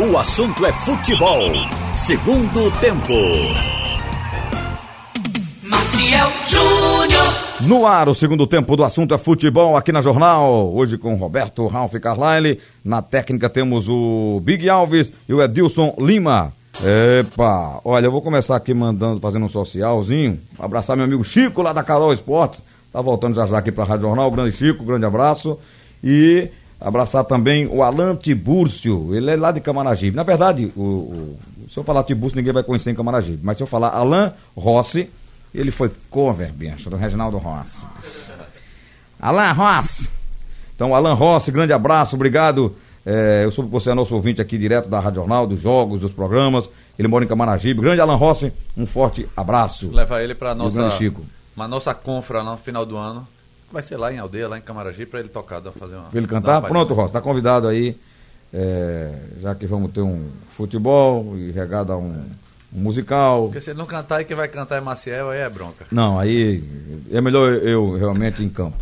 O assunto é futebol. Segundo tempo. Maciel Júnior. No ar, o segundo tempo do assunto é futebol aqui na Jornal. Hoje com Roberto Ralf Carlyle. Na técnica temos o Big Alves e o Edilson Lima. Epa, olha, eu vou começar aqui mandando, fazendo um socialzinho. Abraçar meu amigo Chico lá da Carol Esportes. Tá voltando já já aqui pra Rádio Jornal. Grande Chico, grande abraço. E abraçar também o Alan Tibúrcio. Ele é lá de Camaragibe. Na verdade, o, o, se eu falar Tibúrcio, ninguém vai conhecer em Camaragibe. Mas se eu falar Alan Rossi, ele foi cover, bicho, do Reginaldo Rossi. Alan Rossi. Então, Alan Rossi, grande abraço, obrigado. É, eu soube que você é nosso ouvinte aqui direto da Rádio Jornal, dos jogos, dos programas. Ele mora em Camaragibe. Grande Alan Rossi, um forte abraço. Leva ele para nossa Chico. uma nossa confra no final do ano. Vai ser lá em Aldeia, lá em Camaragibe, para ele tocar, fazer uma. Pra ele cantar? Pronto, Rossi, tá convidado aí. é, já que vamos ter um futebol e regado a um, um musical. Porque se ele não cantar, e quem vai cantar é Maciel, aí é bronca. Não, aí é melhor eu realmente em campo.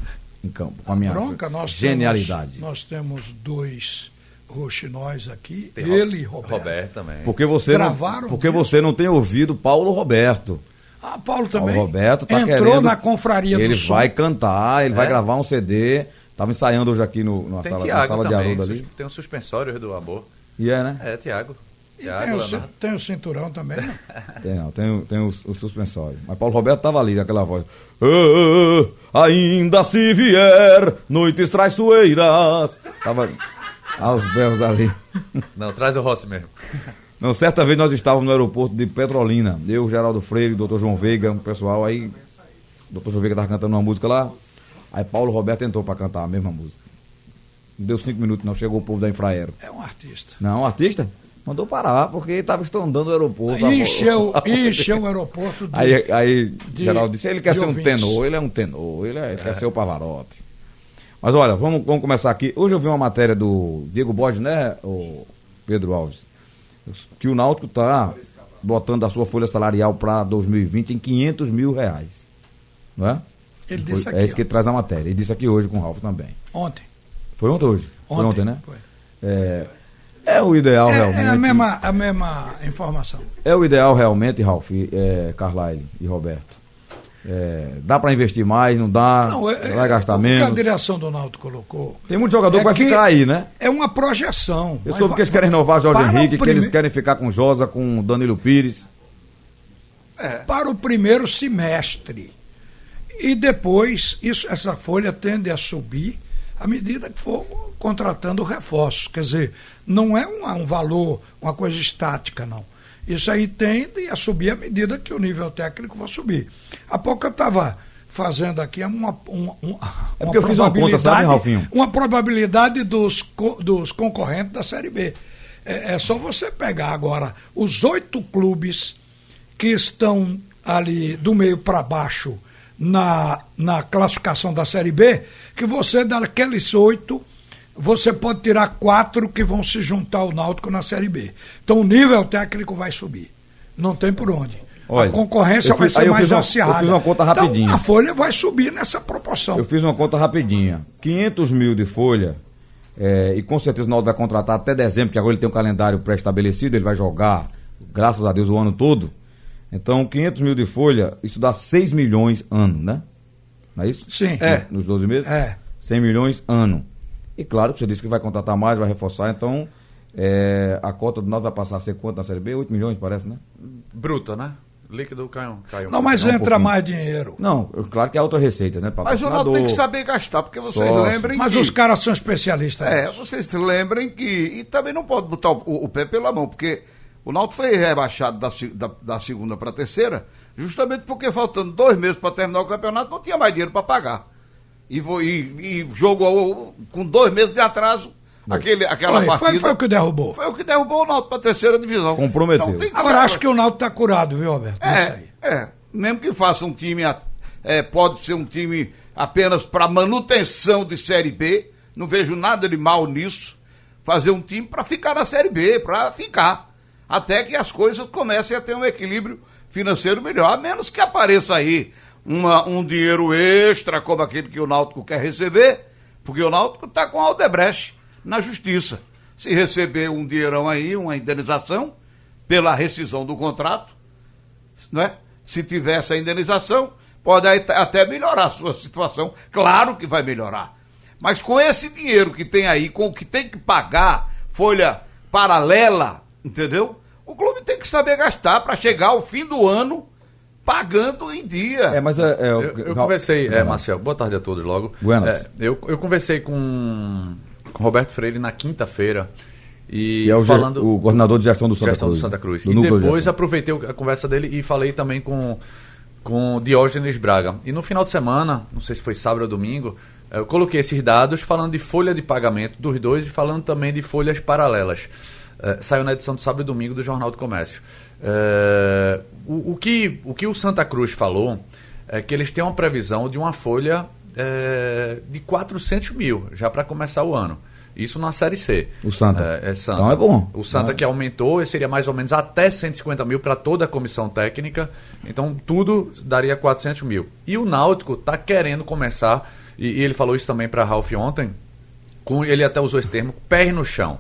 Em campo, com a minha Bronca, nós genialidade. Temos, nós temos dois roxinóis aqui, Tem ele e Roberto. Roberto. Também. Porque você não, Gravaram porque mesmo? você não tem ouvido Paulo Roberto. Ah, Paulo O também. Roberto tá Entrou querendo. na confraria Ele vai cantar, ele vai É? gravar um CD. Tava ensaiando hoje aqui no, na Tem sala, na sala de também. Haroldo ali. sus- Tem um suspensório do amor. E é, né? É, Tiago. E tem, o, tem o cinturão também. né? Tem, não, tem, o- tem o, o suspensório. Mas Paulo Roberto tava ali, aquela voz. "Ah, ainda se vier, noites traiçoeiras. Tava aos berros ali. Não, traz o Rossi mesmo. Não, certa vez nós estávamos no aeroporto de Petrolina. Eu, Geraldo Freire, o doutor João Veiga, um pessoal aí. O doutor João Veiga estava cantando uma música lá. Aí Paulo Roberto entrou para cantar a mesma música. Deu cinco minutos, não. Chegou o povo da Infraero. É um artista. Não, o artista mandou parar, porque estava estondando o aeroporto. Encheu, e encheu o aeroporto de, Aí, aí de- Geraldo disse, ele quer ser um ouvintes. tenor, ele é um tenor, ele, é- ele quer ser o Pavarotti. Mas olha, vamos, vamos começar aqui. Hoje eu vi uma matéria do Diego Borges, né, o Pedro Alves? Que o Náutico está botando a sua folha salarial para 2020 em 500 mil reais. Não é? Ele Foi- disse aqui, é isso que ó. ele traz a matéria. Ele disse aqui hoje com o Ralf também. ontem. Foi ontem hoje? Foi ontem, né? Foi. É, é o ideal É, realmente. é a, mesma, a mesma informação. É o ideal realmente, Ralf, é, Carlyle e Roberto. É, dá para investir mais, não dá, Não, é- vai gastar o que menos. a direção do Náutico colocou Tem muito jogador é que vai ficar aí, né? é uma projeção. Eu soube que eles querem renovar Jorge Henrique, que eles prime- querem ficar com Josa, com Danilo Pires. para o primeiro semestre. E depois, isso, essa folha tende a subir à medida que for contratando reforços. Quer dizer, não é um, um valor, uma coisa estática, não. Isso aí tende a subir à medida que o nível técnico for subir. Há pouco eu estava fazendo aqui uma, uma, uma, É porque eu fiz uma conta, sabe, probabilidade- Ralfinho? uma probabilidade dos, co- dos concorrentes da Série B. É, é só você pegar agora os oito clubes que estão ali do meio para baixo na, na classificação da Série B, que você, daqueles oito, você pode tirar quatro que vão se juntar ao Náutico na Série B. Então o nível técnico vai subir. Não tem por onde. Olha, a concorrência eu vai ser eu mais uma- eu acirrada. fiz uma conta Então, rapidinho. a folha vai subir nessa proporção. Eu fiz uma conta rapidinha. 500 mil de folha, é, e com certeza o Náutico vai contratar até dezembro, que agora ele tem um calendário pré-estabelecido, ele vai jogar, graças a Deus, o ano todo. Então, 500 mil de folha, isso dá 6 milhões ano, né? Não é isso? Sim. É. Nos 12 meses? É. 100 milhões ano. E claro, você disse que vai contratar mais, vai reforçar, então é, a cota do Náutico vai passar a ser quanto na Série B? 8 milhões, parece, né? Bruta, né? Líquido caiu. caiu Não, mas um entra pouquinho. mais dinheiro. Não, claro que é outra receita, né? Mas o Náutico tem que saber gastar, porque vocês Sócio. lembrem Mas que... os caras são especialistas. É, nisso. vocês se lembrem que... E também não pode botar o, o pé pela mão, porque o Náutico foi rebaixado da, da, da segunda para a terceira, justamente porque faltando dois meses para terminar o campeonato, não tinha mais dinheiro para pagar. E, e, e jogou com dois meses de atraso aquele, aquela Foi, partida. foi, foi o que derrubou. Foi o que derrubou o Náutico para a terceira divisão. Comprometeu. Então Agora, saber- acho que o Náutico está curado, viu, Alberto? É, aí. é. Mesmo que faça um time, é, pode ser um time apenas para manutenção de Série B, não vejo nada de mal nisso. Fazer um time para ficar na Série B, para ficar. Até que as coisas comecem a ter um equilíbrio financeiro melhor. A menos que apareça aí uma- um dinheiro extra, como aquele que o Náutico quer receber, porque o Náutico está com a Aldebrecht na justiça. se receber um dinheirão aí, uma indenização, pela rescisão do contrato, né? se tiver essa indenização, pode até melhorar a sua situação. Claro que vai melhorar. Mas com esse dinheiro que tem aí, com o que tem que pagar, folha paralela, entendeu? O clube tem que saber gastar para chegar ao fim do ano pagando em dia. É, mas é, é, eu, eu conversei, é, Marcel, boa tarde a todos logo. É, eu, eu conversei com, com Roberto Freire na quinta-feira. E, e é o, falando o coordenador de gestão do Santa gestão Cruz. Do Santa Cruz. e depois aproveitei a conversa dele e falei também com, com Diógenes Braga. E no final de semana, não sei se foi sábado ou domingo, eu coloquei esses dados falando de folha de pagamento dos dois e falando também de folhas paralelas. É, saiu na edição de sábado e domingo do Jornal do Comércio. É, o, o, que, o que o Santa Cruz falou é que eles têm uma previsão de uma folha é, de 400 mil já para começar o ano. Isso na Série C. O Santa. É, é Santa. Então é bom. O Santa é. que aumentou seria mais ou menos até 150 mil para toda a comissão técnica. Então tudo daria 400 mil. E o Náutico está querendo começar, e, e, ele falou isso também para Ralf ontem, com, ele até usou esse termo, pé no chão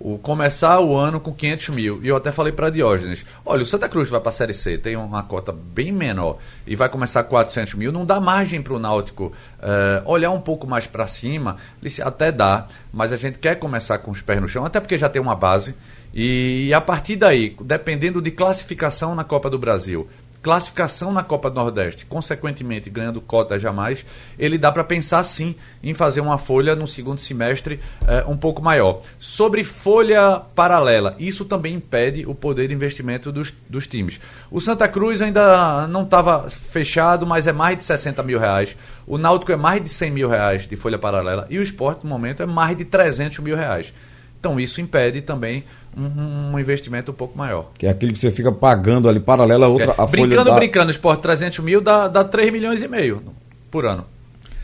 o começar o ano com 500 mil. E eu até falei para Diógenes: olha, o Santa Cruz vai para a Série C, tem uma cota bem menor e vai começar com 400 mil. Não dá margem para o Náutico uh, olhar um pouco mais para cima. Até dá, mas a gente quer começar com os pés no chão, até porque já tem uma base. E a partir daí, dependendo de classificação na Copa do Brasil, classificação na Copa do Nordeste, consequentemente ganhando cota jamais, ele dá para pensar sim em fazer uma folha no segundo semestre eh, um pouco maior. Sobre folha paralela, isso também impede o poder de investimento dos, dos times. O Santa Cruz ainda não estava fechado, mas é mais de 60 mil reais. O Náutico é mais de 100 mil reais de folha paralela e o esporte, no momento, é mais de 300 mil reais. Então isso impede também um, um, investimento um pouco maior. Que é aquilo que você fica pagando ali paralela a outra. É, a brincando, brincando, esporte 300 mil dá, dá 3 milhões e meio por ano.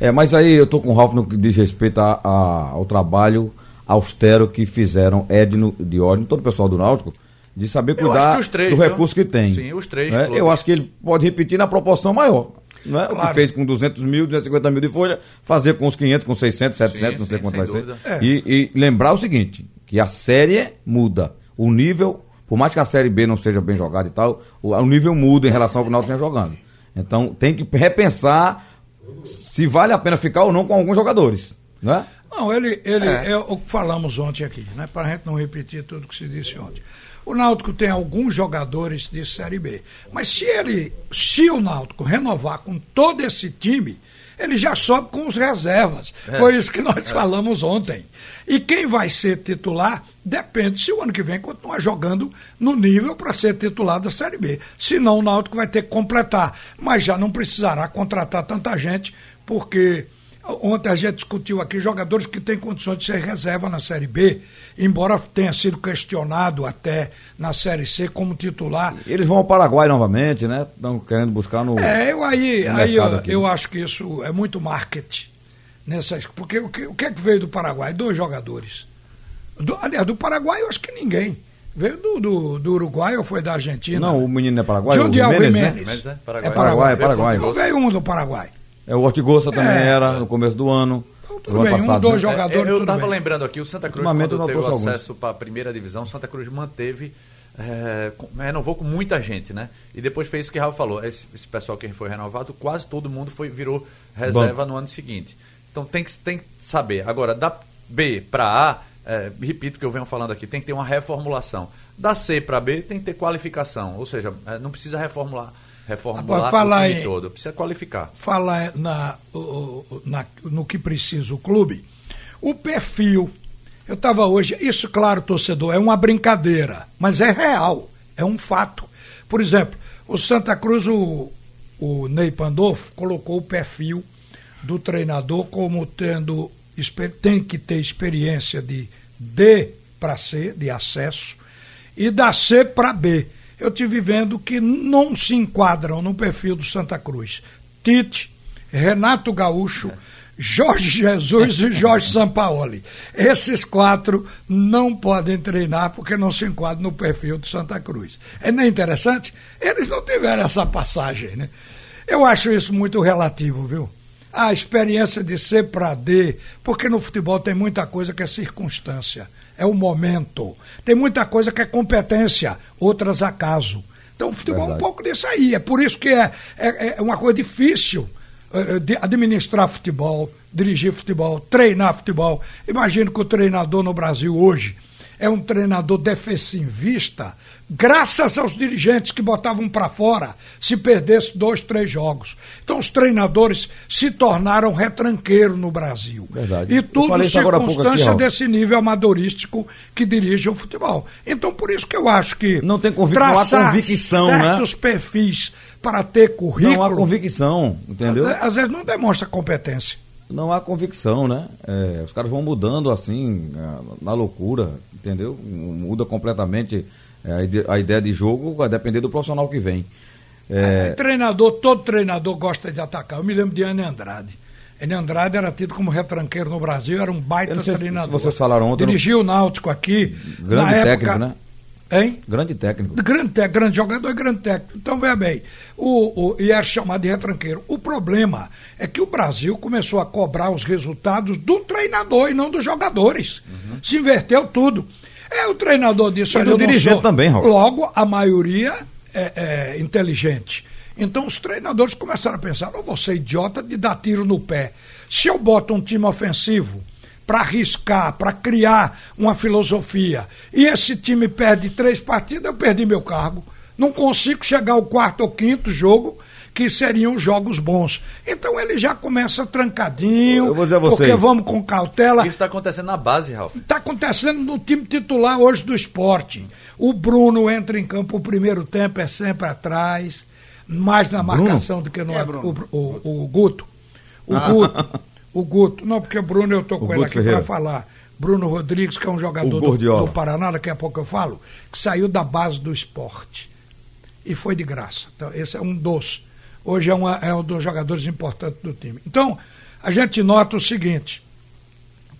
É, mas aí eu tô com o Ralf no que diz respeito a, a, ao trabalho austero que fizeram Edno, Diógenes, todo o pessoal do Náutico, de saber cuidar três, do recurso que tem. Sim, os três. Né? Eu acho que ele pode repetir na proporção maior. Não é? Claro. O que fez com 200 mil, 250 mil de folha, fazer com os 500, com 600, 700, sim, não sei sim, quanto vai dúvida. ser. É. E, e lembrar o seguinte, que a série muda. O nível, por mais que a série B não seja bem jogada e tal, o, o nível muda em relação ao que o Náutico jogando. Então tem que repensar se vale a pena ficar ou não com alguns jogadores, né? Não, ele, ele é. é o que falamos ontem aqui, né? Para a gente não repetir tudo que se disse ontem. O Náutico tem alguns jogadores de Série B, mas se ele, se o Náutico renovar com todo esse time, ele já sobe com os reservas. É. Foi isso que nós é. falamos ontem. E quem vai ser titular depende se o ano que vem continuar jogando no nível para ser titular da Série B. Senão o Náutico vai ter que completar. Mas já não precisará contratar tanta gente, porque Ontem a gente discutiu aqui jogadores que têm condições de ser reserva na Série B, embora tenha sido questionado até na Série C como titular. Eles vão ao Paraguai novamente, né? Estão querendo buscar no. É, eu aí, aí eu, eu, acho que isso é muito marketing. Nessas, porque o que, o que é que veio do Paraguai? Dois jogadores. Do, aliás, do Paraguai eu acho que ninguém. Veio do, do, do, Uruguai ou foi da Argentina? Não, o menino é Paraguai. De onde é o Jiménez, Né? É Paraguai. É Paraguai, é Paraguai. Não veio um do Paraguai. É, o Ortigosa também é, era no começo do ano. Então, tudo bem, passado, um, dois né? jogadores. É, eu estava lembrando aqui, o Santa Cruz, quando teve o acesso para a primeira divisão, o Santa Cruz manteve, é, renovou com muita gente, né? E depois fez isso que o Raul falou. Esse, esse, pessoal que foi renovado, quase todo mundo foi, virou reserva Bom. no ano seguinte. Então tem que, tem que saber. Agora, da B para A, é, repito o que eu venho falando aqui, tem que ter uma reformulação. Da C para B tem que ter qualificação, ou seja, é, não precisa reformular reformular falar o time em, todo, precisa qualificar. Falar na, na, no que precisa o clube, o perfil. Eu estava hoje, isso, claro, torcedor, é uma brincadeira, mas é real, é um fato. Por exemplo, o Santa Cruz, o, o Ney Pandolfo, colocou o perfil do treinador como tendo tem que ter experiência de D para C, de acesso, e da C para B eu tive vendo que não se enquadram no perfil do Santa Cruz. Tite, Renato Gaúcho, Jorge Jesus e Jorge Sampaoli. Esses quatro não podem treinar porque não se enquadram no perfil do Santa Cruz. É nem interessante? Eles não tiveram essa passagem, né? Eu acho isso muito relativo, viu? A experiência de ser para D, porque no futebol tem muita coisa que é circunstância, é o momento. Tem muita coisa que é competência, outras acaso. Então o futebol é um Verdade. pouco disso aí. É por isso que é, é, é uma coisa difícil eh, de administrar futebol, dirigir futebol, treinar futebol. Imagino que o treinador no Brasil hoje é um treinador defensivista, graças aos dirigentes que botavam para fora se perdesse dois, três jogos. Então os treinadores se tornaram retranqueiro no Brasil. Verdade. E tudo aqui, circunstância Raul. desse nível amadorístico que dirige o futebol. Então por isso que eu acho que Não tem convic- não há traçar convicção, né? certos perfis para ter currículo, Não há convicção, entendeu? às vezes não demonstra competência. Não há convicção, né? É, os caras vão mudando assim, na loucura, entendeu? Muda completamente a ide- a ideia de jogo, vai depender do profissional que vem. É, Treinador, todo treinador gosta de atacar. Eu me lembro de Anne Andrade. Anne Andrade era tido como retranqueiro no Brasil, era um baita treinador. vocês falaram ontem, Dirigiu o Náutico aqui. grande técnico, época, né? Hein? Grande técnico. Grande, técnico, grande jogador e grande técnico. Então, veja bem, o, o, e era chamado de retranqueiro. O problema é que o Brasil começou a cobrar os resultados do treinador e não dos jogadores. Se inverteu tudo. É, o treinador disse, E do dirigente também, Raul. Logo, a maioria é, é inteligente. Então, os treinadores começaram a pensar, não vou ser idiota de dar tiro no pé. Se eu boto um time ofensivo para arriscar, para criar uma filosofia, e esse time perde três partidas, eu perdi meu cargo. Não consigo chegar ao quarto ou quinto jogo, que seriam jogos bons. Então ele já começa trancadinho, Eu vou dizer a vocês. porque vamos com cautela. Isso está acontecendo na base, Ralf. Está acontecendo no time titular hoje do esporte. O Bruno entra em campo o primeiro tempo, é sempre atrás, mais na Bruno? marcação do que no é Bruno? o, o, o Guto. O Guto. O Guto. Não, porque o Bruno eu estou O com ele Guto aqui para falar. Bruno Rodrigues, que é um jogador do, do Paraná, daqui a pouco eu falo, que saiu da base do esporte. E foi de graça. Então, esse é um dos. Hoje é, uma- é um dos jogadores importantes do time. Então, a gente nota o seguinte: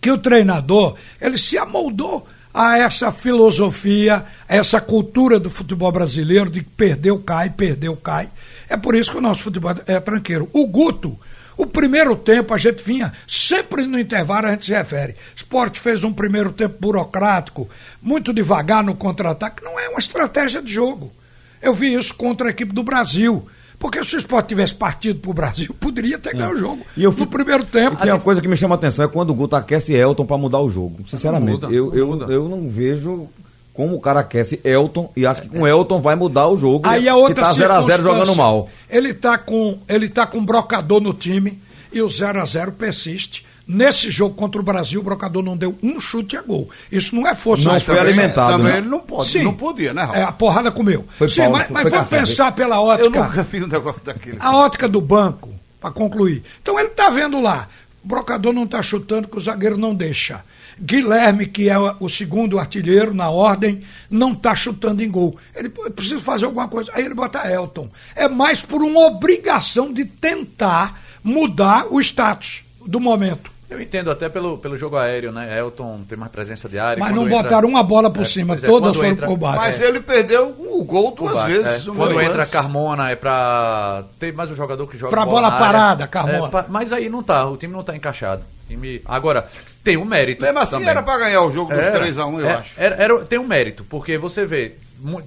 que o treinador ele se amoldou a essa filosofia, a essa cultura do futebol brasileiro de perdeu, cai, perdeu, cai. É por isso que o nosso futebol é tranqueiro. O Guto, o primeiro tempo a gente vinha, sempre no intervalo a gente se refere. Esporte fez um primeiro tempo burocrático, muito devagar no contra-ataque. Não é uma estratégia de jogo. Eu vi isso contra a equipe do Brasil. Porque se o esporte tivesse partido para o Brasil, poderia ter ganho o jogo. E eu no fico- primeiro tempo. Tem uma coisa que me chama a atenção é quando o Guto aquece Elton pra mudar o jogo. Sinceramente, Não muda, eu, não eu, eu não vejo como o cara aquece Elton e acha que com Elton vai mudar o jogo. Aí a que outra tá 0 a 0 circunstância, jogando mal. Ele tá com ele tá com brocador no time e o 0 a 0 persiste. Nesse jogo contra o Brasil, o brocador não deu um chute a gol. Isso não é força. Não foi alimentado, Também né? ele não pode, Sim. não podia, né, Raul? É, a porrada comeu. Foi Sim, Paulo, mas, foi- mas vamos pensar pela Eu ótica. nunca fiz um negócio daquele. A ótica do banco, para concluir. Então ele está vendo lá. O brocador não está chutando, que o zagueiro não deixa. Guilherme, que é o segundo artilheiro na ordem, não está chutando em gol. Ele precisa fazer alguma coisa. Aí ele bota Elton. É mais por uma obrigação de tentar mudar o status do momento. Eu entendo até pelo, pelo jogo aéreo, né? Elton tem mais presença de área. Mas não entra- botaram uma bola por É, cima, é, todas foram entra- pro bar. Mas É. ele perdeu o gol duas vezes. é. Quando entra lance. Carmona é pra. Tem mais um jogador que joga Pra bola área. parada, Carmona. É, pa- mas aí não tá, o time não tá encaixado. Time... Agora, tem um mérito. Mesmo assim também. era pra ganhar o jogo dos Era. 3x1, eu É, acho. Era, era- tem um mérito, porque você vê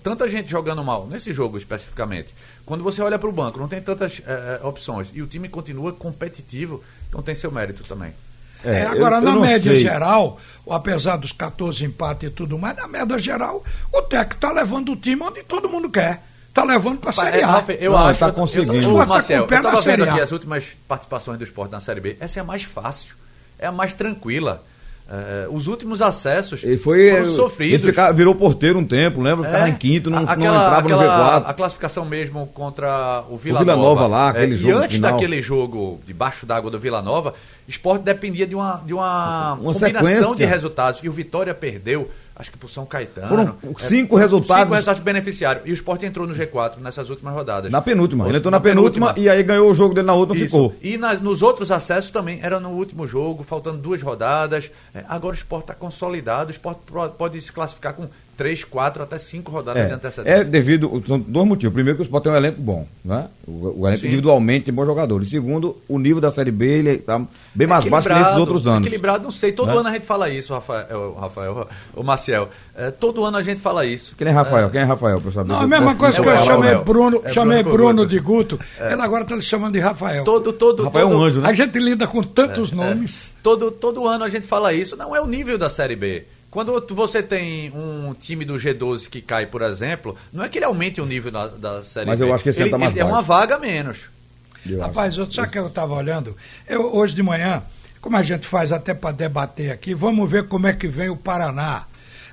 tanta gente jogando mal, nesse jogo especificamente. Quando você olha para o banco, não tem tantas eh, eh, opções. E o time continua competitivo, então tem seu mérito também. É, É, agora, eu- eu na média sei. geral, apesar dos 14 empates e tudo mais, na média geral, o técnico está levando o time onde todo mundo quer. Está levando para a Série É, A. Rafa, eu Não, acho tá eu- conseguindo. Eu, O eu, Sport tá Marcel, com o pé eu tava na vendo Série aqui A. as últimas participações do esporte na Série B. Essa é a mais fácil, é a mais tranquila. Eh, os últimos acessos Ele foi. foram Ele sofridos. fica- virou porteiro um tempo, lembra? Ficava É, em quinto, não, a- não aquela- entrava no aquela- G4. A classificação mesmo contra o Vila, Vila Nova. Nova lá, aquele É, jogo E antes final. daquele jogo debaixo d'água do Vila Nova, esporte dependia de uma, de uma, Uma combinação sequência. de resultados. E o Vitória perdeu, acho que por São Caetano. Foram É, cinco foram resultados. Cinco resultados que beneficiaram. E o esporte entrou no G4 nessas últimas rodadas. Na penúltima. Ele entrou na, Na penúltima, penúltima. e aí ganhou o jogo dele na outra Isso. ficou. E na- nos outros acessos também era no último jogo, faltando duas rodadas. É, agora o esporte está consolidado, o esporte pro- pode se classificar com três, quatro, até cinco rodadas de É, antecedência. é devido. São dois motivos. Primeiro, que o Sport tem um elenco bom, né? O, o elenco Sim. individualmente tem bons jogadores. Segundo, o nível da Série B ele tá bem mais baixo que nesses outros anos. Equilibrado, não sei. Todo Né? ano a gente fala isso, Rafael, Rafael o Maciel. É, todo ano a gente fala isso. Quem é Rafael? Quem é Rafael, pessoal? Não, a mesma coisa é que eu El, chamei é. Bruno, É chamei Bruno Bruno de Guto, ele agora está lhe chamando de Rafael. Todo, todo, Rafael é todo, um anjo, né? A gente lida com tantos nomes. Todo, todo ano a gente fala isso. Não é o nível da Série B. Quando você tem um time do G12 que cai, por exemplo, não é que ele aumente o nível da, da Série Mas B. eu acho que esse ele, tá mais ele é uma vaga a menos. Eu acho. Rapaz, eu, sabe o que eu estava olhando? Eu, hoje de manhã, como a gente faz até para debater aqui, vamos ver como é que vem o Paraná.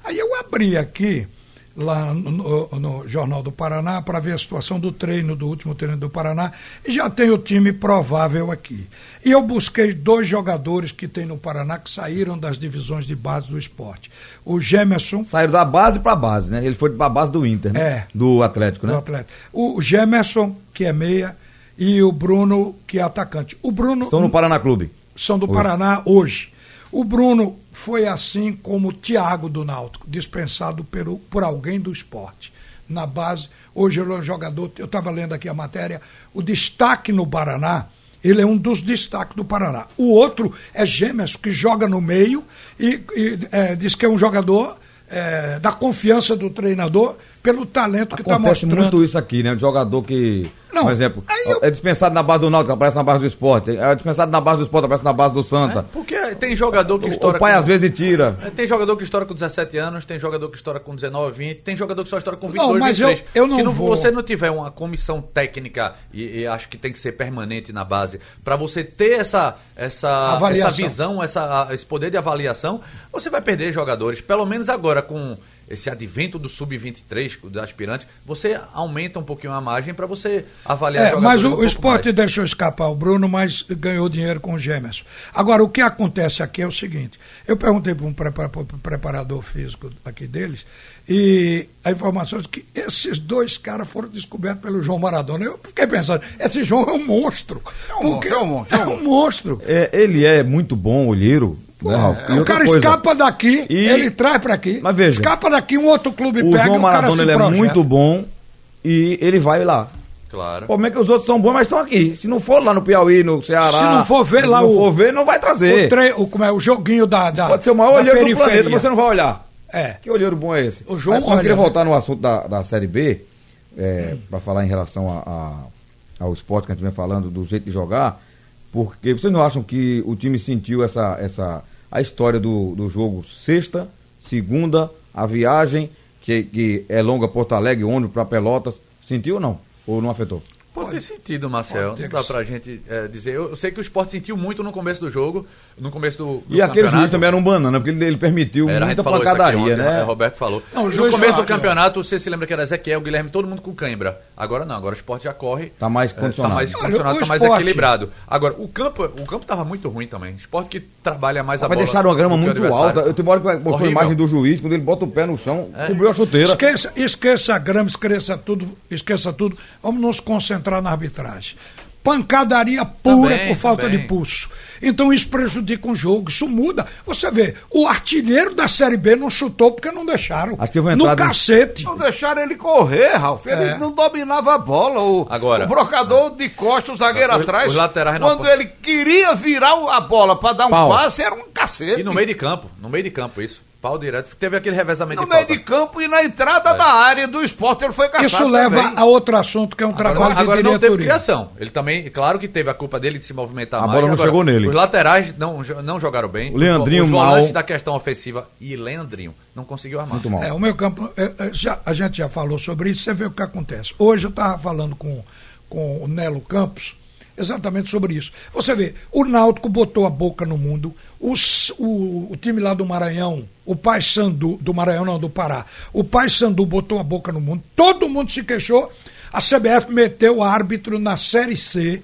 Aí eu abri aqui, lá no, no- Jornal do Paraná, para ver a situação do treino, do último treino do Paraná, e já tem o time provável aqui. E eu busquei dois jogadores que tem no Paraná que saíram das divisões de base do esporte. O Gemerson, Saíram da base pra base, né? Ele foi pra base do Inter, né? É. Do Atlético, do né? Atlético. O Gemerson, que é meia, e o Bruno, que é atacante. O Bruno Estão no Paraná Clube. são do Hoje. Paraná hoje. O Bruno foi assim como o Thiago do Náutico, dispensado pelo, por alguém do esporte. Na base, hoje ele é um jogador, eu estava lendo aqui a matéria, o destaque no Paraná, ele é um dos destaques do Paraná. O outro é Gêmeos, que joga no meio e, e, é, diz que é um jogador é, da confiança do treinador pelo talento que está Acontece mostrando. muito isso aqui, né? O jogador que, Não, por exemplo, eu- é dispensado na base do Náutico, aparece na base do Esporte. É dispensado na base do Esporte, aparece na base do Santa. Porque tem jogador que estoura. o pai com- às vezes tira. É, Tem jogador que estoura com 17 anos, tem jogador que estoura com 19, 20, tem jogador que só estoura com Não, 22, mas eu- 23. eu não Se não, vou- você não tiver uma comissão técnica, e, e acho que tem que ser permanente na base, para você ter essa, essa, Avaliação. essa visão, essa, esse poder de avaliação, você vai perder jogadores. Pelo menos agora com esse advento do sub-23, do aspirante, você aumenta um pouquinho a margem para você avaliar É, mas o, um o esporte mais. deixou escapar o Bruno, mas ganhou dinheiro com o Gemerson. Agora, o que acontece aqui é o seguinte: eu perguntei para um preparador físico aqui deles, e a informação é que esses dois caras foram descobertos pelo João Maradona. Eu fiquei pensando, esse João é um monstro. um monstro, é um monstro, é um É um monstro. É, ele é muito bom olheiro, né, Ralf? E o cara coisa, escapa daqui, E- ele traz para aqui. Mas veja, escapa daqui, um outro clube O pega João e o cara Maradona se ele é projeta. muito bom e ele vai lá. Claro. O problema é que os outros são bons, mas estão aqui. Se não for lá no Piauí, no Ceará. Se não for ver se lá não o- for ver, não vai trazer. O, tre... o, como é, o joguinho da, da Pode ser o maior olheiro do periferia. planeta, você não vai olhar. É. Que olheiro bom é esse? O João Mas, eu queria né? voltar no assunto da, da Série B, é, para falar em relação a- a- ao esporte que a gente vem falando, do jeito de jogar, porque vocês não acham que o time sentiu essa, essa a história do, do jogo sexta, segunda, a viagem, que, que é longa Porto Alegre, ônibus para Pelotas, sentiu ou não? Ou não afetou? Pode ter sentido, Marcel. Pode ter Não dá pra gente é, dizer. Eu, eu sei que o esporte sentiu muito no começo do jogo, no começo do. do E aquele juiz também era um banana, porque ele, ele permitiu Era, a gente muita pancadaria, ontem, né? o Roberto falou. Não, o no começo do campeonato, você se lembra que era Ezequiel, Guilherme, todo mundo com cãibra. Agora não, agora o esporte já corre. Tá mais é, condicionado. Tá mais condicionado, tá mais esporte- equilibrado. Agora, o campo, o campo tava muito ruim também. Esporte que trabalha mais a Vai bola. deixar uma grama muito alta. Eu tenho uma hora que mostrou a Horrível. imagem do juiz, quando ele bota o pé no chão, É. cobriu a chuteira. Esqueça, esqueça a grama, esqueça tudo, esqueça tudo. Vamos nos concentrar na arbitragem. Pancadaria pura Também, por falta também. de pulso. Então isso prejudica o jogo, isso muda. Você vê, o artilheiro da Série B não chutou porque não deixaram. No cacete. Não deixaram ele correr, Ralf. Ele É. não dominava a bola. O, Agora- o brocador de costas, o zagueiro Os- atrás. os laterais não Quando podem- ele queria virar o- a bola pra dar um Pau. passe, era um cacete. E no meio de campo, no meio de campo, isso. Pau direto. Teve aquele revezamento No de meio de campo e na entrada da área do esporte ele foi caçado Isso leva também. a outro assunto que é um trabalho Agora, de agora não diretoria. teve criação. Ele também, claro que teve a culpa dele de se movimentar A mais. bola não Agora, chegou nele. Os laterais não, não jogaram bem. O Leandrinho os mal. da questão ofensiva e Leandrinho não conseguiu armar. Muito mal. É, o meu campo, é, é, já- a gente já falou sobre isso, você vê o que acontece. Hoje eu estava falando com, com o Nelo Campos exatamente sobre isso. Você vê, o Náutico botou a boca no mundo, os- o, o time lá do Maranhão, o Pai Sandu, do Maranhão não, do Pará, o Pai Sandu botou a boca no mundo, todo mundo se queixou, a CBF meteu o árbitro na Série C,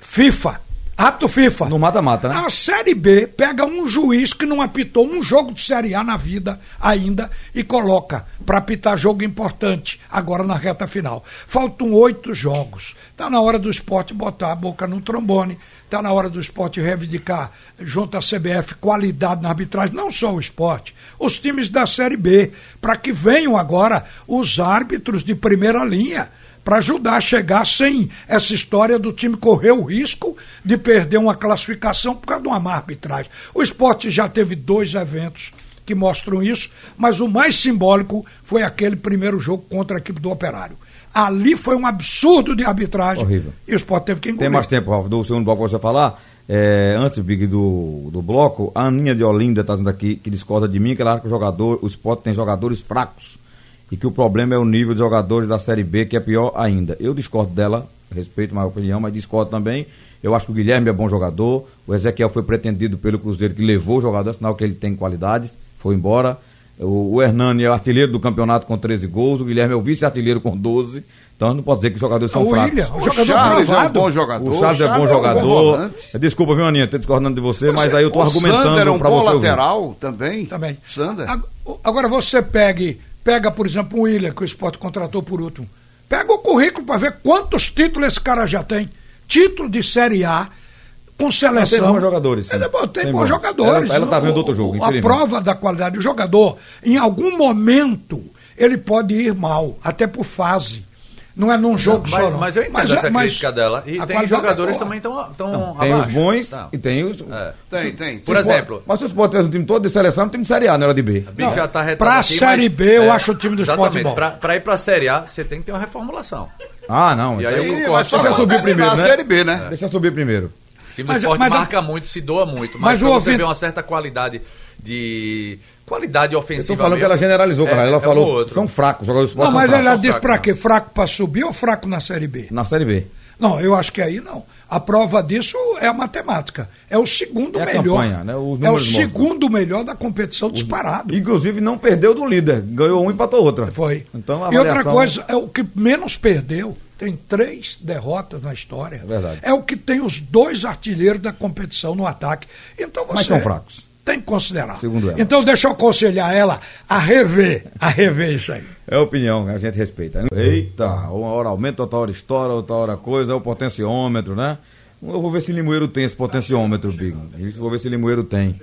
FIFA. Ato FIFA. No mata-mata, né? A Série B pega um juiz que não apitou um jogo de Série A na vida ainda e coloca para apitar jogo importante, agora na reta final. Faltam oito jogos. Está na hora do esporte botar a boca no trombone, está na hora do esporte reivindicar, junto à CBF, qualidade na arbitragem, não só o esporte, os times da Série B, para que venham agora os árbitros de primeira linha para ajudar a chegar sem essa história do time correr o risco de perder uma classificação por causa de uma má arbitragem. O esporte já teve dois eventos que mostram isso, mas o mais simbólico foi aquele primeiro jogo contra a equipe do Operário. Ali foi um absurdo de arbitragem. Horrível. E o esporte teve que engolir. Tem mais tempo, Ralf, do segundo bloco você falar. É, antes, Big, do, do bloco, a Aninha de Olinda está dizendo aqui que discorda de mim, que ela acha que o jogador, o esporte tem jogadores fracos e que o problema é o nível de jogadores da Série B, que é pior ainda. Eu discordo dela, respeito a opinião, mas discordo também. Eu acho que o Guilherme é bom jogador, o Ezequiel foi pretendido pelo Cruzeiro, que levou o jogador, sinal que ele tem qualidades, foi embora. O, o Hernani é o artilheiro do campeonato com 13 gols, o Guilherme é o vice-artilheiro com 12. Então não pode dizer que os jogadores são O fracos. William, o O jogador Charles é um bom jogador. O Charles é bom um jogador. volante. Desculpa, viu, Aninha, tô discordando de você, mas aí eu tô o argumentando Sander é um bom você ouvir. lateral também. Também. Sander. Ag- Agora você pegue, pega, por exemplo, o William, que o esporte contratou por último. Pega o currículo para ver quantos títulos esse cara já tem. Título de Série A, com seleção. Tem bons jogadores. Ele bom, tem, Tem bons jogadores. Ela- ela tá vendo outro jogo, A prova da qualidade do jogador, em algum momento, ele pode ir mal, até por fase. Não é num jogo mas, só. Não. mas eu entendo essa mas crítica dela. E a tem jogadores é também estão tão Tem abaixo. os bons Não. e tem os. É. Tem, tem. Por tem. exemplo, Mas se o Sport tivesse um time todo de seleção, um time de Série A, não era de B. Big Não, já tá pra aqui, Série mas- B, eu acho o time do exatamente. bom. Pra, pra ir pra Série A, você tem que ter uma reformulação. Ah, não. E isso aí aí- eu concordo. mas Deixa subir terminar primeiro, a né? Série B, né? Deixa eu subir primeiro. O time do Mas- esporte mas a- marca muito, se doa muito. Mas, Mas pra o você ver uma certa qualidade de. Qualidade Eu ofensiva. tô falando que mesmo, ela generalizou, é- cara. Ela é um falou outro. são fracos, os jogadores Não, mas fracos. ela diz fracos, pra quê? Fraco pra subir ou fraco na Série B? Na Série B. Não, eu acho que aí não. A prova disso é a matemática. É o segundo É a melhor. campanha, né? É o segundo melhor da competição disparado. Inclusive não perdeu do líder. Ganhou um e empatou outra. Foi. Então a e outra avaliação- coisa, é o que menos perdeu. Tem três derrotas na história. É verdade. É o que tem os dois artilheiros da competição no ataque. Então você Mas são fracos. Tem que considerar. Segundo ela. Então deixa eu aconselhar ela a rever, a rever isso aí. É a opinião, a gente respeita. Eita, uma hora aumenta, outra hora estoura, outra hora coisa, é o potenciômetro, né? Eu vou ver se Limoeiro tem esse potenciômetro, Big. Isso, vou ver se Limoeiro tem.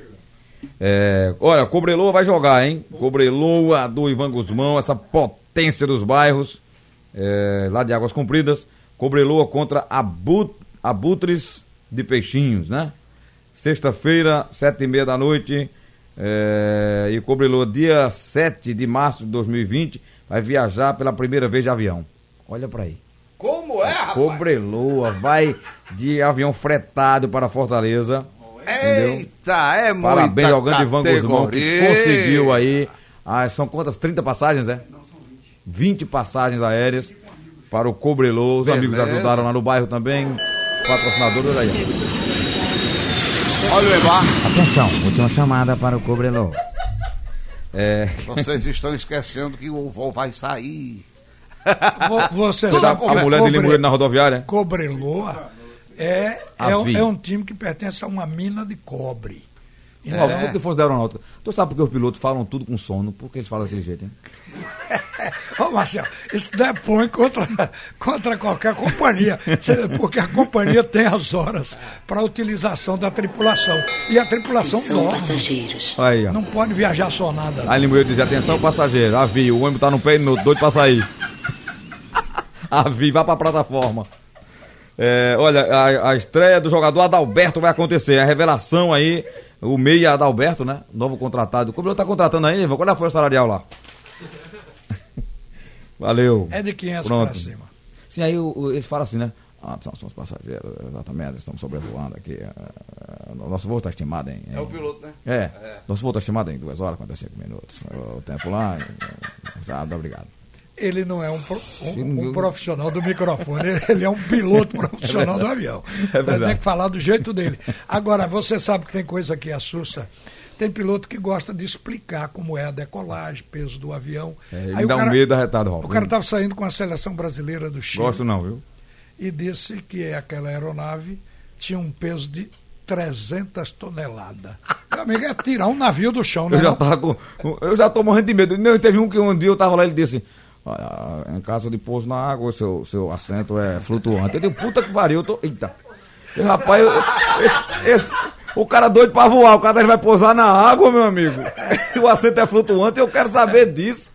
É, olha, Cobreloa vai jogar, hein? Cobreloa do Ivan Guzmão, essa potência dos bairros, é, lá de Águas Compridas. Cobreloa contra Abut, Abutres de Peixinhos, né? Sexta-feira, sete e meia da noite. É, e Cobreloa, dia 7 de março de 2020, vai viajar pela primeira vez de avião. Olha pra aí. Como é, rapaz? Cobreloa vai de avião fretado para Fortaleza. entendeu? Eita, é muito Parabéns ao grande Ivan Guzmão que conseguiu aí. Ah, são quantas? 30 passagens, é? 20 passagens aéreas para o Cobreloa. Os amigos Beleza. ajudaram lá no bairro também. Patrocinadores aí. Olha o Emar, Atenção, última chamada para o Cobreloa. É, vocês estão esquecendo que o voo vai sair. Vo- Você Toda sabe a mulher de Cobre- Limoeiro na rodoviária. Cobreloa é, A é, um, é um time que pertence a uma mina de cobre. Ó, por que fosse da aeronáutica? Tu sabe porque os pilotos falam tudo com sono? Por que eles falam daquele jeito, hein? Ô, Marcelo, isso depõe contra, contra qualquer companhia, Cê- porque a companhia tem as horas para utilização da tripulação. E a tripulação São dorme. passageiros. Aí, ó. Não pode viajar só nada. Aí Limoeiro dizia, atenção passageiro, avi, o ônibus tá no pé no doido pra sair. avi, vá pra plataforma. É, olha, a, a estreia do jogador Adalberto vai acontecer. A revelação aí, o meia Adalberto, né? Novo contratado. Como ele tá contratando aí, Ivan? qual é a folha salarial lá? Valeu. É de 500 Pronto. para cima. Sim, aí o, o- eles falam assim, né? Ah, são, são os passageiros, exatamente, estamos sobrevoando aqui. eh, o nosso voo está estimado em. É o em- piloto, né? É, nosso voo está estimado em 2 horas e 45 minutos. O tempo lá. Tá, obrigado. Ele não é um, um- um profissional do microfone, ele- é um piloto profissional do avião. É verdade. Tem que falar do jeito dele. Agora, você sabe que tem coisa que assusta. Tem piloto que gosta de explicar como é a decolagem, peso do avião. É, ele Aí dá um cara- medo arretado, Ralf. O cara estava saindo com a seleção brasileira do Chile Gosto não, viu? e disse que aquela aeronave tinha um peso de 300 toneladas. Meu amigo, é tirar um navio do chão, né? Eu já tava com. Eu já tô morrendo de medo. Não, teve um que um dia eu tava lá e ele disse. "Ah, em caso de pouso na água, seu, seu assento é flutuante. Eu digo, puta que pariu, eu tô. Eita. E, rapaz, eu- esse, esse- o cara doido pra voar, o cara vai pousar na água, meu amigo. E o assento é flutuante, eu quero saber disso.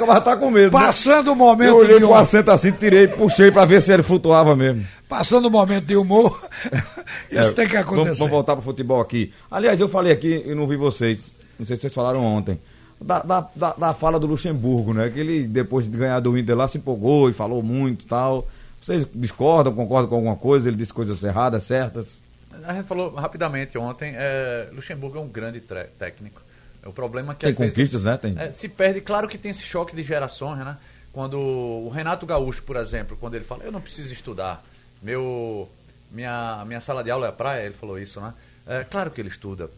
O cara tá com medo. né? Passando o Eu momento olhei de pro humor, assento assim, tirei, puxei pra ver se ele flutuava mesmo. passando o momento de humor, isso É, tem que Vamos, acontecer. vamos voltar pro futebol aqui. Aliás, eu falei aqui e não vi vocês. Não sei se vocês falaram ontem. Da, da, da, fala do Luxemburgo, né? Que ele, depois de ganhar do Inter lá, se empolgou e falou muito e tal. Vocês discordam, concordam com alguma coisa? Ele disse coisas erradas, certas? A gente falou rapidamente ontem, é, Luxemburgo é um grande técnico. O problema é que Tem conquistas, né? Tem. é, se perde, claro que tem esse choque de gerações, né? Quando o Renato Gaúcho, por exemplo, quando ele fala, eu não preciso estudar, meu, minha, minha sala de aula é a praia, ele falou isso, né? É, claro que ele estuda.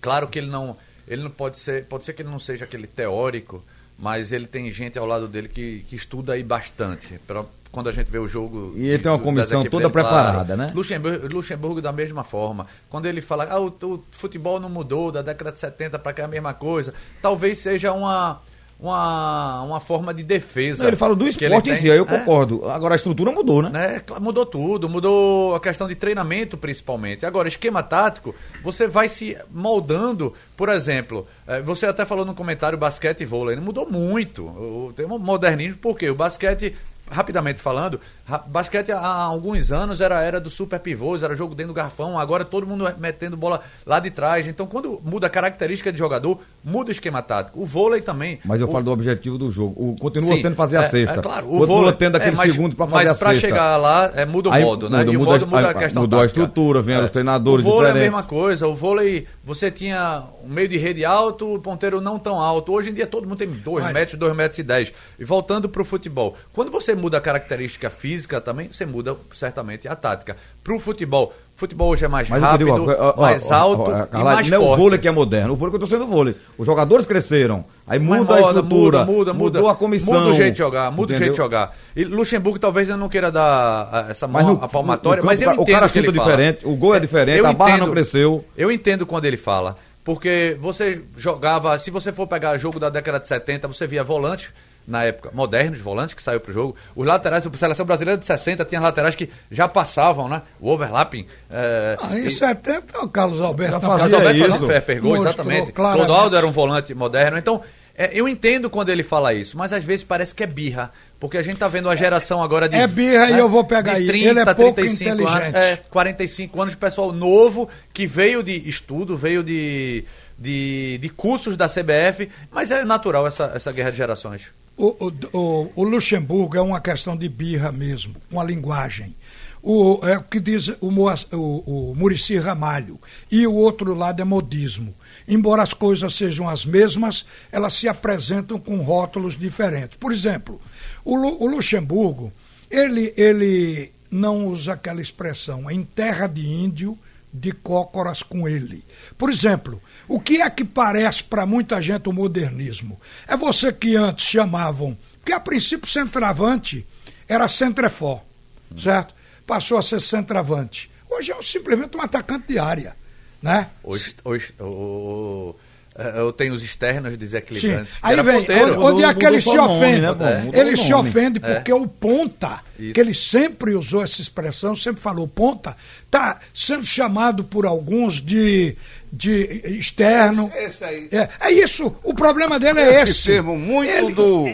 Claro que ele não, ele não pode ser, pode ser que ele não seja aquele teórico, mas ele tem gente ao lado dele que, que estuda aí bastante. Pra, quando a gente vê o jogo. E ele tem uma comissão toda dele, preparada, né? Luxemburgo, Luxemburgo da mesma forma. Quando ele fala, ah, o, o futebol não mudou da década de 70 para cá é a mesma coisa, talvez seja uma, uma, uma forma de defesa. Não, ele fala do esporte em si, aí eu É, concordo. Agora a estrutura mudou, né? né? Cla- Mudou tudo, mudou a questão de treinamento principalmente. Agora, esquema tático, você vai se moldando, por exemplo, eh, você até falou no comentário basquete e vôlei, não mudou muito. O, tem um modernismo, porque o basquete, rapidamente falando, basquete há alguns anos era a era do super pivôs, era jogo dentro do garfão, agora todo mundo metendo bola lá de trás. Então, quando muda a característica de jogador, muda o esquema tático. O vôlei também. Mas eu O- falo do objetivo do jogo. O, continua Sim, sendo fazer a é, sexta. É, claro, o continua vôlei, tendo aquele é, mas- segundo pra fazer mas a pra sexta. chegar lá, é, muda o Aí modo, né? muda, e o muda modo a- muda a a- questão mudou a tática. estrutura, vieram os treinadores O vôlei é a diferentes. mesma coisa. O vôlei, você tinha um meio de rede alto, o ponteiro não tão alto. Hoje em dia todo mundo tem 2 Vai. metros, 2 metros e 10. E voltando pro futebol. Quando você muda a característica física também, você muda certamente a tática. Pro futebol, futebol hoje é mais Mas rápido, digo, ó, ó, mais ó, alto e mais não é o forte. vôlei que é moderno, o vôlei que eu tô sendo vôlei. Os jogadores cresceram, aí Mas muda a moda, estrutura, muda, muda, muda. mudou a comissão. Muda o jeito de jogar, muda o jeito entendeu? de jogar. E Luxemburgo talvez eu não queira dar ah, essa Mas mão no- a palmatória, no mas eu o entendo cara o ele chuta fala. diferente, o gol é diferente, Eu a barra não cresceu. Eu entendo quando ele fala, porque você jogava, se você for pegar jogo da década de 70, você via volantes na época, modernos volantes que saiu pro jogo. Os laterais, a seleção brasileira de 60 tinha laterais que já passavam, né? O overlapping. é, Ah, em e- 70, o Carlos Alberto. Já fazia Carlos Alberto isso. fazia gol, Mostrou exatamente. claramente. Clodoaldo era um volante moderno. Então, é, eu entendo quando ele fala isso, mas às vezes parece que é birra. Porque a gente tá vendo uma geração agora de. É birra e eu vou pegar de aí. 30, Ele é pouco 35 inteligente. Anos, é, 45 anos de pessoal novo que veio de estudo, veio de, de, de cursos da CBF, mas é natural essa, essa guerra de gerações. O, o, o, Luxemburgo é uma questão de birra mesmo, uma linguagem. O, é o que diz o, o, o Murici Ramalho. E o outro lado é modismo. Embora as coisas sejam as mesmas, elas se apresentam com rótulos diferentes. Por exemplo, o, o Luxemburgo, ele, ele não usa aquela expressão em terra de índio, de cócoras com ele. Por exemplo, o que é que parece para muita gente o modernismo? É você que antes chamavam, que a princípio centroavante era centrefó, certo? Passou a ser centroavante. Hoje é um- simplesmente um atacante de área, né? Hoje, hoje o- é, eu tenho os externos Sim. desequilibrantes. Aí Era vem, ponteiro. onde, é que ele se nome, ofende? né? É. Ele se ofende porque o ponta, Isso. que ele sempre usou essa expressão, sempre falou ponta, está sendo chamado por alguns de, de externo. Esse aí. É, é isso, o problema dele é Esse esse. termo muito do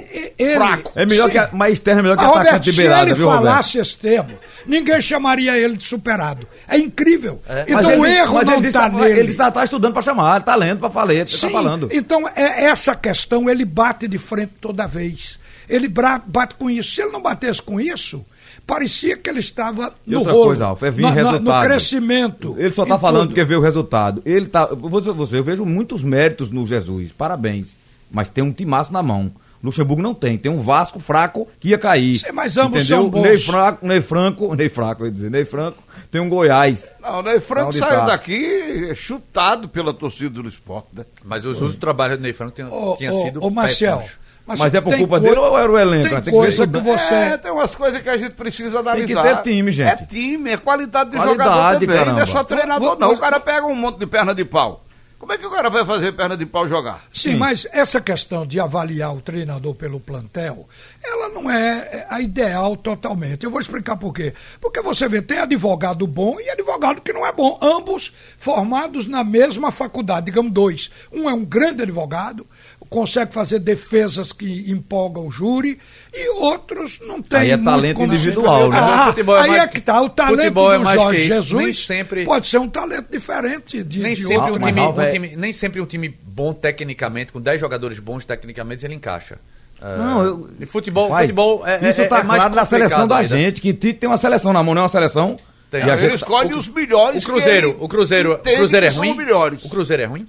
fraco. É melhor sim. que a, mais externo é melhor que Mas, atacante Roberto, de se beirada, ele viu, Roberto? falasse esse termo, ninguém chamaria ele de superado. É incrível. Então Mas o ele- erro mas não ele está está nele. Ele está, está estudando para chamar, está lendo para falar, está falando. Então, é, essa questão ele bate de frente toda vez. Ele bate com isso. Se ele não batesse com isso, parecia que ele estava E no outra rolo, coisa, Alfa, é vir no, no- resultado. no crescimento. Ele só está falando tudo. porque vê o resultado. Ele tá. Você, você, eu vejo muitos méritos no Jesus. Parabéns. Mas tem um timaço na mão. Luxemburgo não tem. Tem um Vasco fraco que ia cair. Sim, mas ambos entendeu? são bons. Ney Franco, Ney Franco, Ney Franco, eu ia dizer, Ney Franco, tem um Goiás. Não, né? Franco Onde saiu tá? daqui chutado pela torcida do esporte, né? Mas os últimos trabalhos do Ney Franco tinham, ô, sido ô, Marcel, péssimos. Mas é por tem culpa dele ou era o elenco? Tem Tem que coisa ver que você... É, tem umas coisas que a gente precisa analisar. ter time, gente. É time, é qualidade de Qualidade, jogador também. Não caramba. é só treinador, Vou- não. vou- O cara pega um monte de perna de pau. Como é que o cara vai fazer perna de pau jogar? Sim, mas essa questão de avaliar o treinador pelo plantel, ela não é a ideal totalmente. Eu vou explicar por quê. Porque você vê, tem advogado bom e advogado que não é bom. Ambos formados na mesma faculdade, digamos dois. Um é um grande advogado, consegue fazer defesas que empolgam o júri, e outros não tem Aí é muito talento individual, né? Ah, Futebol é aí mais é que tá, o talento é do Jorge. Jesus Nem sempre- pode ser um talento diferente de, Nem de sempre, um outro. mas time, um é- time- nem sempre um time bom tecnicamente, com 10 jogadores bons tecnicamente, ele encaixa. É, Não, eu- e futebol, Faz. futebol é, Isso é, tá é mais claro na seleção da ainda. gente, que tem uma seleção na mão, não é uma seleção. Tem. E a Ele gente- escolhe os melhores. O Cruzeiro, que ele o Cruzeiro, o Cruzeiro é ruim? os melhores. O Cruzeiro é ruim?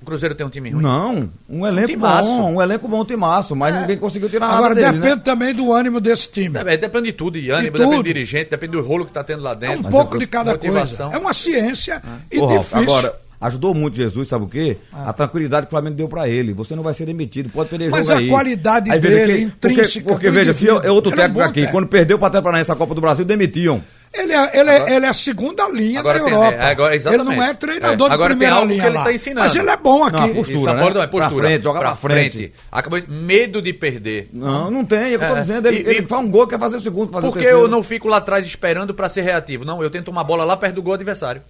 O Cruzeiro tem um time ruim? Não, um elenco timaço. bom, um elenco bom, um timaço, mas ninguém conseguiu tirar Agora nada dele, depende né? também do ânimo desse time. É, depende de tudo, de ânimo, De tudo. depende do dirigente, depende do rolo que tá tendo lá É um dentro. pouco de cada motivação. coisa. É uma ciência e Ô, Ralf, difícil. agora, ajudou muito Jesus, sabe o quê? A tranquilidade que o Flamengo deu pra ele. Você não vai ser demitido, pode perder Mas jogo a aí. qualidade Aí dele, que- intrínseca, Porque, porque veja, se é outro é técnico aqui, técnico. quando perdeu para Paranaense a Copa do Brasil, demitiam. Ele é, ele, é, ele é a segunda linha Agora da tem- Europa. é, agora, ele não é treinador É, agora de tem primeira algo linha que ele lá. tá ensinando. Mas ele é bom aqui. Não, a postura, Isso, a né? borda- é Pra postura. frente, joga pra frente. Acabou de- medo de perder. Não, não tem, é o que eu tô É, dizendo. Ele, e- ele e- faz um gol, quer fazer o segundo, fazer o Porque terceiro. eu não fico lá atrás esperando pra ser reativo. Não, eu tento uma bola lá perto do gol adversário.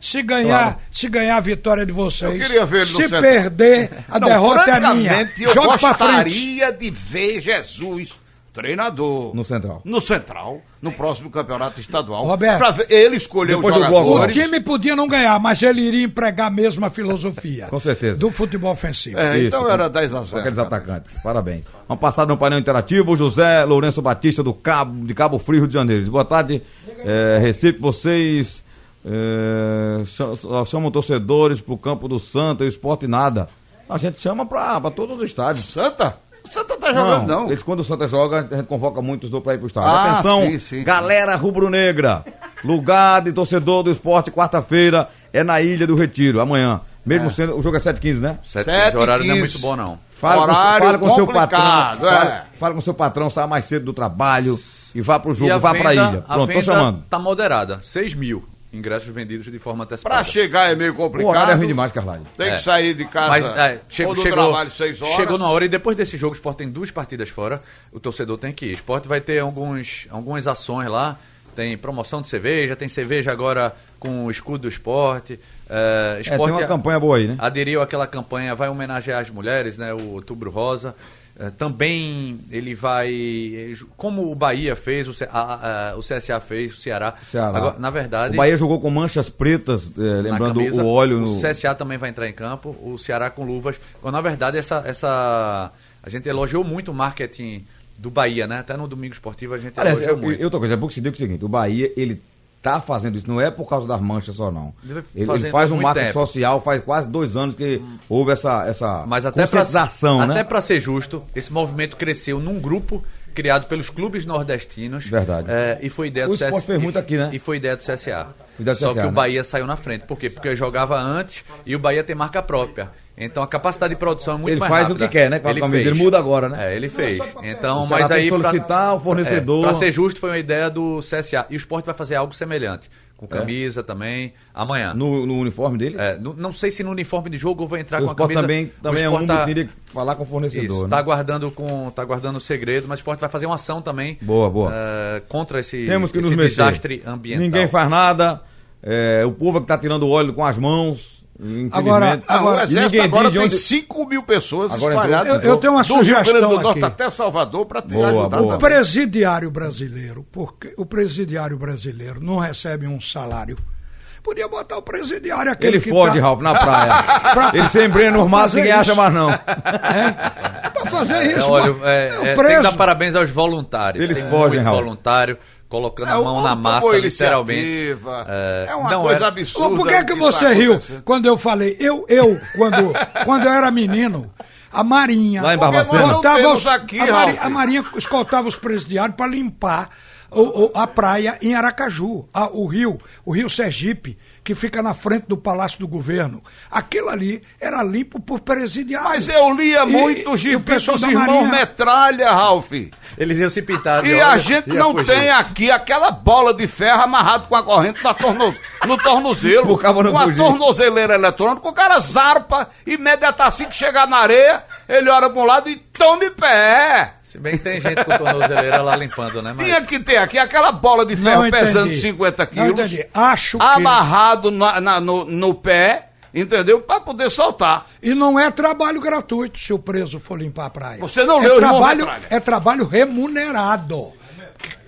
Se ganhar, se ganhar a vitória de vocês, Eu queria ver ele no se centro. perder, a Não, derrota é minha. eu Joga pra frente. gostaria de ver Jesus treinador No Central. no Central, no próximo campeonato estadual. Roberto. Pra ver- ele escolher Depois os do gol O jogadores. time podia não ganhar, mas ele iria empregar mesmo a filosofia. Com certeza. Do futebol ofensivo. É, Isso, então era 10 a Com 0. aqueles cara. atacantes. Parabéns. Vamos passar no painel interativo. José Lourenço Batista, do Cabo, de Cabo Frio, Rio de Janeiro. Boa tarde, é, Recife. Vocês é, chamam torcedores pro campo do Santa e o esporte nada. A gente chama pra, pra todos os estádios. Santa? O Santa tá jogando, não. Eles, quando o Santa joga, a gente convoca muitos do pra ir pro estádio. Ah, Atenção, sim, sim. galera rubro-negra. Lugar de torcedor do esporte, quarta-feira, é na Ilha do Retiro, amanhã. Mesmo sendo, o jogo é 7h15, né? Sete, Sete esse horário não é 15. muito bom, não. Fala Horário com, fala com seu patrão. complicado, é. Fala, fala com seu patrão, sai mais cedo do trabalho e vá pro jogo, E a vá pra venda- ilha. a Pronto, tô chamando. Tá moderada. 6 mil ingressos vendidos de forma antecipada. Pra chegar é meio O complicado. horário é ruim demais, Carlyle. Tem É. que sair de casa Mas é, chegou, ou do chegou, trabalho 6 horas. chegou na hora e depois desse jogo o Sport tem duas partidas fora, o torcedor tem que ir. O Sport vai ter alguns, algumas ações lá, tem promoção de cerveja, tem cerveja agora com o escudo do esporte. É, É, Sport tem uma campanha boa aí, né? aderiu àquela campanha, vai homenagear as mulheres, né? O Outubro Rosa. Eh, também ele vai, eh, como o Bahia fez, o, C- a- a- o CSA fez, o Ceará. Ceará. Agora, na verdade, O Bahia jogou com manchas pretas, na lembrando camisa, o óleo no. O CSA também vai entrar em campo, o Ceará com luvas. Mas, na verdade, essa, essa a gente elogiou muito o marketing do Bahia, né? Até no domingo esportivo a gente Aliás, elogiou eu, muito. eu, outra coisa, é bom que se diga o seguinte: o Bahia, ele tá fazendo isso, não é por causa das manchas só, não. Ele Ele, faz um marketing tempo. social, faz quase dois anos que houve essa, essa Mas até pra, conscientização, né? até para ser justo, esse movimento cresceu num grupo criado pelos clubes nordestinos. Verdade. é, e foi ideia O do CSA. fez muito aqui, né? E foi ideia do CSA. Ideia do Só CSA, que o né? Bahia saiu na frente. Por quê? Porque jogava antes e o Bahia tem marca própria. Então a capacidade de produção é muito Ele mais faz o rápida. que quer, né? Com a camisa, ele muda agora, né? É, ele fez. Então, O mas tem aí que solicitar o fornecedor. Para ser justo, foi uma ideia do CSA. E o Sport vai fazer algo semelhante. Com É. camisa também, amanhã. No, no uniforme dele? É, no- não sei se no uniforme de jogo eu vou entrar o com a camisa. também, o também é Sport um tá- que falar com o fornecedor, Isso, né? tá guardando com, tá guardando o segredo, mas o Sport vai fazer uma ação também. Boa, boa. eh, contra esse, Temos que esse nos mexer. desastre ambiental. Ninguém faz nada. é, o povo é que tá tirando óleo com as mãos. Agora- Ah, Agora- o Exército agora tem onde- 5 mil pessoas Agora espalhadas. Eu- eu tenho uma do Rio sugestão do Norte aqui. até Salvador para te Boa, ajudar boa. O presidiário brasileiro, porque o presidiário brasileiro não recebe um salário. Podia botar o presidiário aquele Ele que fode, tá- Ralf, na praia. Ele se embrenha nos matos, ninguém acha isso. mais não. É, pra fazer É, isso. olha, pô. é, É, é, tem que dar parabéns aos voluntários. Eles tem fogem, muito Raul. voluntário, colocando É, a mão na tomou massa, literalmente. É, É uma não, coisa é- absurda. Por que, que tá você riu acontecendo. quando eu falei? Eu, eu, quando, quando eu era menino, a Marinha. Lá em Barbacena? os- aqui, a, Ralf. a Marinha escoltava os presidiários para limpar o- o- a praia em Aracaju, a- o rio, o rio Sergipe, que fica na frente do Palácio do Governo. Aquilo ali era limpo por presidiário. Mas eu lia E- muito e o gibi pessoal dos irmãos Marinha- Metralha, Ralph. Eles iam se pintar. E óleo, a gente não fugir. tem aqui aquela bola de ferro amarrado com a corrente na torno- no tornozelo. Pro cabo não com a fugir. tornozeleira eletrônica, o cara zarpa, imediatamente assim que chegar na areia, ele olha para um lado e tome pé. Se bem que tem gente com tornozeleira lá limpando, né? Mas... Tinha que ter aqui aquela bola de ferro pesando entendi. 50 Não quilos, entendi. Acho que... amarrado na- na- no, no pé, entendeu? Para poder soltar. E não é trabalho gratuito se o preso for limpar a praia. Você não é leu, trabalho? É trabalho remunerado.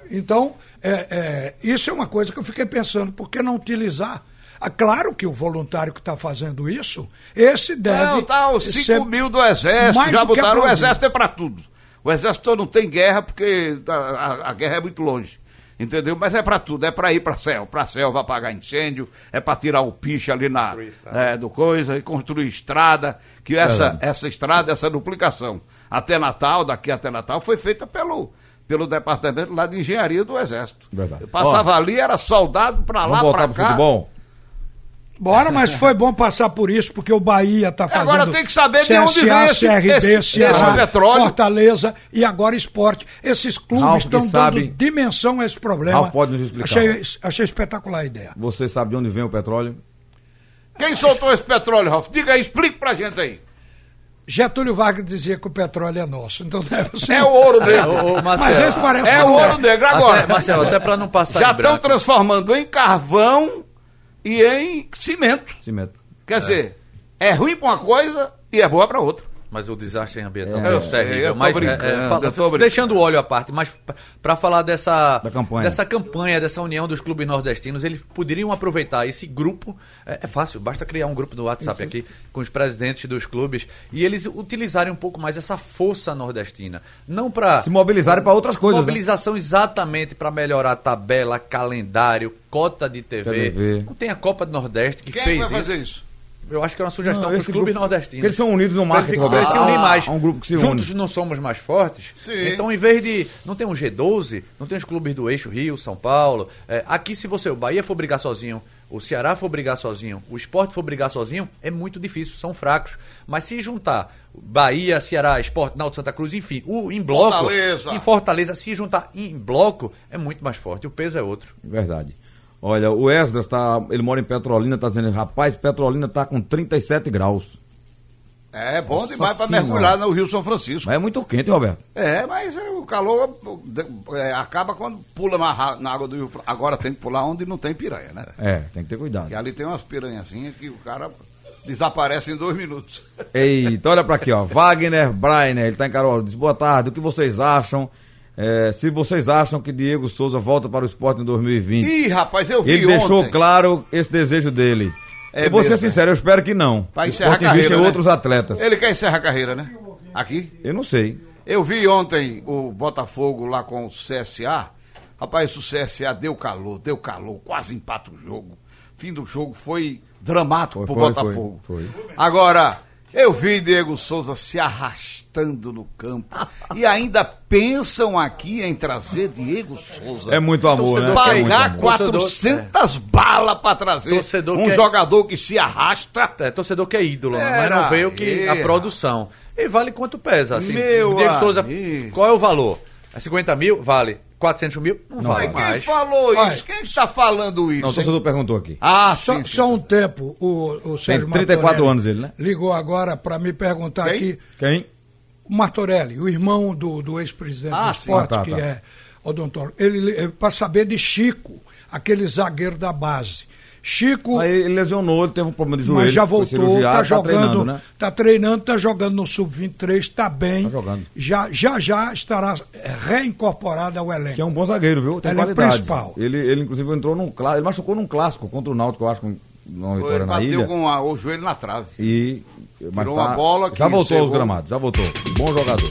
Então, é, é, isso é uma coisa que eu fiquei pensando, por que não utilizar? Ah, claro que o voluntário que está fazendo isso, esse deve. Não, tá os 5 ser mil do exército, mais já do que botaram o exército é pra tudo. O exército não tem guerra porque a, a- a guerra é muito longe. Entendeu? Mas é pra tudo, é pra ir pra selva, pra selva apagar incêndio, é pra tirar o piche ali na é, do coisa e construir estrada, que essa essa estrada, essa duplicação até Natal, daqui até Natal foi feita pelo pelo departamento lá de engenharia do exército. Verdade. Eu passava ali era soldado pra lá pro cá. futebol? Bora, mas foi bom passar por isso, porque o Bahia está fazendo. Agora tem que saber de onde CSA, vem esse- CRB, esse- Ceará, esse petróleo. Fortaleza e agora esporte. Esses clubes Ralf, estão dando sabe- dimensão a esse problema. Ralf, pode nos explicar. Achei, achei espetacular a ideia. Você sabe de onde vem o petróleo? Quem soltou esse petróleo, Ralf? Diga aí, explique pra gente aí. Getúlio Vargas dizia que o petróleo é nosso. Então deve ser. É o ouro É, negro. ô, ô, Mas Marcelo, esse parece É o ouro negro agora. Até, Marcelo, até pra não passar Já estão transformando em carvão e em cimento. Cimento. Quer dizer, é ruim pra uma coisa e é boa pra outra. Mas o desastre ambiental É, é, terrível. eu mas, fala- tô brincando. deixando o óleo à parte, mas para falar dessa Da campanha. dessa campanha, dessa união dos clubes nordestinos, eles poderiam aproveitar esse grupo. É, é fácil, basta criar um grupo no WhatsApp aqui com os presidentes dos clubes e eles utilizarem um pouco mais essa força nordestina, não para Se mobilizarem para outras coisas. né? Mobilização exatamente para melhorar a tabela, calendário, cota de TV. TV. Não tem a Copa do Nordeste que Quem fez vai isso. fazer isso? Eu acho que é uma sugestão para os esse clubes grupo- nordestinos. eles são unidos no marketing, eles Roberto. se unir Ah, mais. é um grupo que se Juntos une. não somos mais fortes. Sim. Então, em vez de. Não tem um G12, não tem os clubes do eixo Rio, São Paulo. É, aqui, se você, o Bahia for brigar sozinho, o Ceará for brigar sozinho, o Esporte for brigar sozinho, é muito difícil, são fracos. Mas se juntar Bahia, Ceará, Esporte, Náutico, Santa Cruz, enfim, o, em bloco. Fortaleza. Em Fortaleza, se juntar em bloco, é muito mais forte. O peso é outro. Verdade. Olha, o Esdras tá, ele mora em Petrolina, tá dizendo, rapaz, Petrolina tá com 37 graus. É bom Nossa demais Senhora. mergulhar no Rio São Francisco. Mas é muito quente, Roberto. É, mas é, o calor é, acaba quando pula na, na água do Rio. Agora tem que pular onde não tem piranha, né? É, tem que ter cuidado. E ali tem umas piranhazinhas que o cara desaparece em dois minutos. Eita, olha pra aqui, ó. Wagner Brainer, ele tá em Carol. Diz, boa tarde, o que vocês acham? É, se vocês acham que Diego Souza volta para o esporte em 2020. Ih, rapaz, eu vi ele deixou ontem. claro esse desejo dele. É eu vou ser mesmo, é. sincero, eu espero que não. Pra o encerrar a carreira, em né? outros atletas. Ele quer encerrar a carreira, né? Aqui. Eu não sei. Eu vi ontem o Botafogo lá com o CSA. Rapaz, o CSA deu calor, deu calor, quase empata o jogo. Fim do jogo foi dramático Foi, pro foi, Botafogo. foi, foi. Agora, eu vi Diego Souza se arrastando no campo. e ainda pensam aqui em trazer Diego Souza. É muito amor, né? Torcedor É muito Pagar amor. 400 balas pra trazer Torcedor um quer- jogador que se arrasta. É, torcedor que é ídolo, né? mas não veio que a produção. E vale quanto pesa, assim. Meu o Diego Souza, amigo. qual é o valor? É 50 mil? Vale. 400 mil? Não, Não vale Mas vale. quem mais. falou Olha, isso? Quem está falando isso? Não, o torcedor perguntou aqui. Ah, Só, sim, sim. só um tempo, o, o Sérgio 34 Martorelli anos ele, né? Ligou agora para me perguntar Quem? aqui. Quem? O Martorelli, o irmão do, do ex-presidente Ah, do esporte, Ah, tá, que tá. é odontólogo, ele, para saber de Chico, aquele zagueiro da base. Chico, Aí ele lesionou, ele teve um problema de joelho. mas já voltou, cirurgiado, tá jogando, treinando, né? tá treinando, tá jogando no sub-23, tá bem. Tá jogando. Já, já já estará reincorporado ao elenco. Que é um bom zagueiro, viu? Tem Elenco qualidade. principal. Ele, ele, inclusive, entrou num clássico. Ele machucou num clássico contra o Náutico, eu acho, Ele vitória na bateu ilha. com a- o joelho na trave. E. Mas Tirou uma bola que já voltou aos gramados, já voltou. Bom jogador.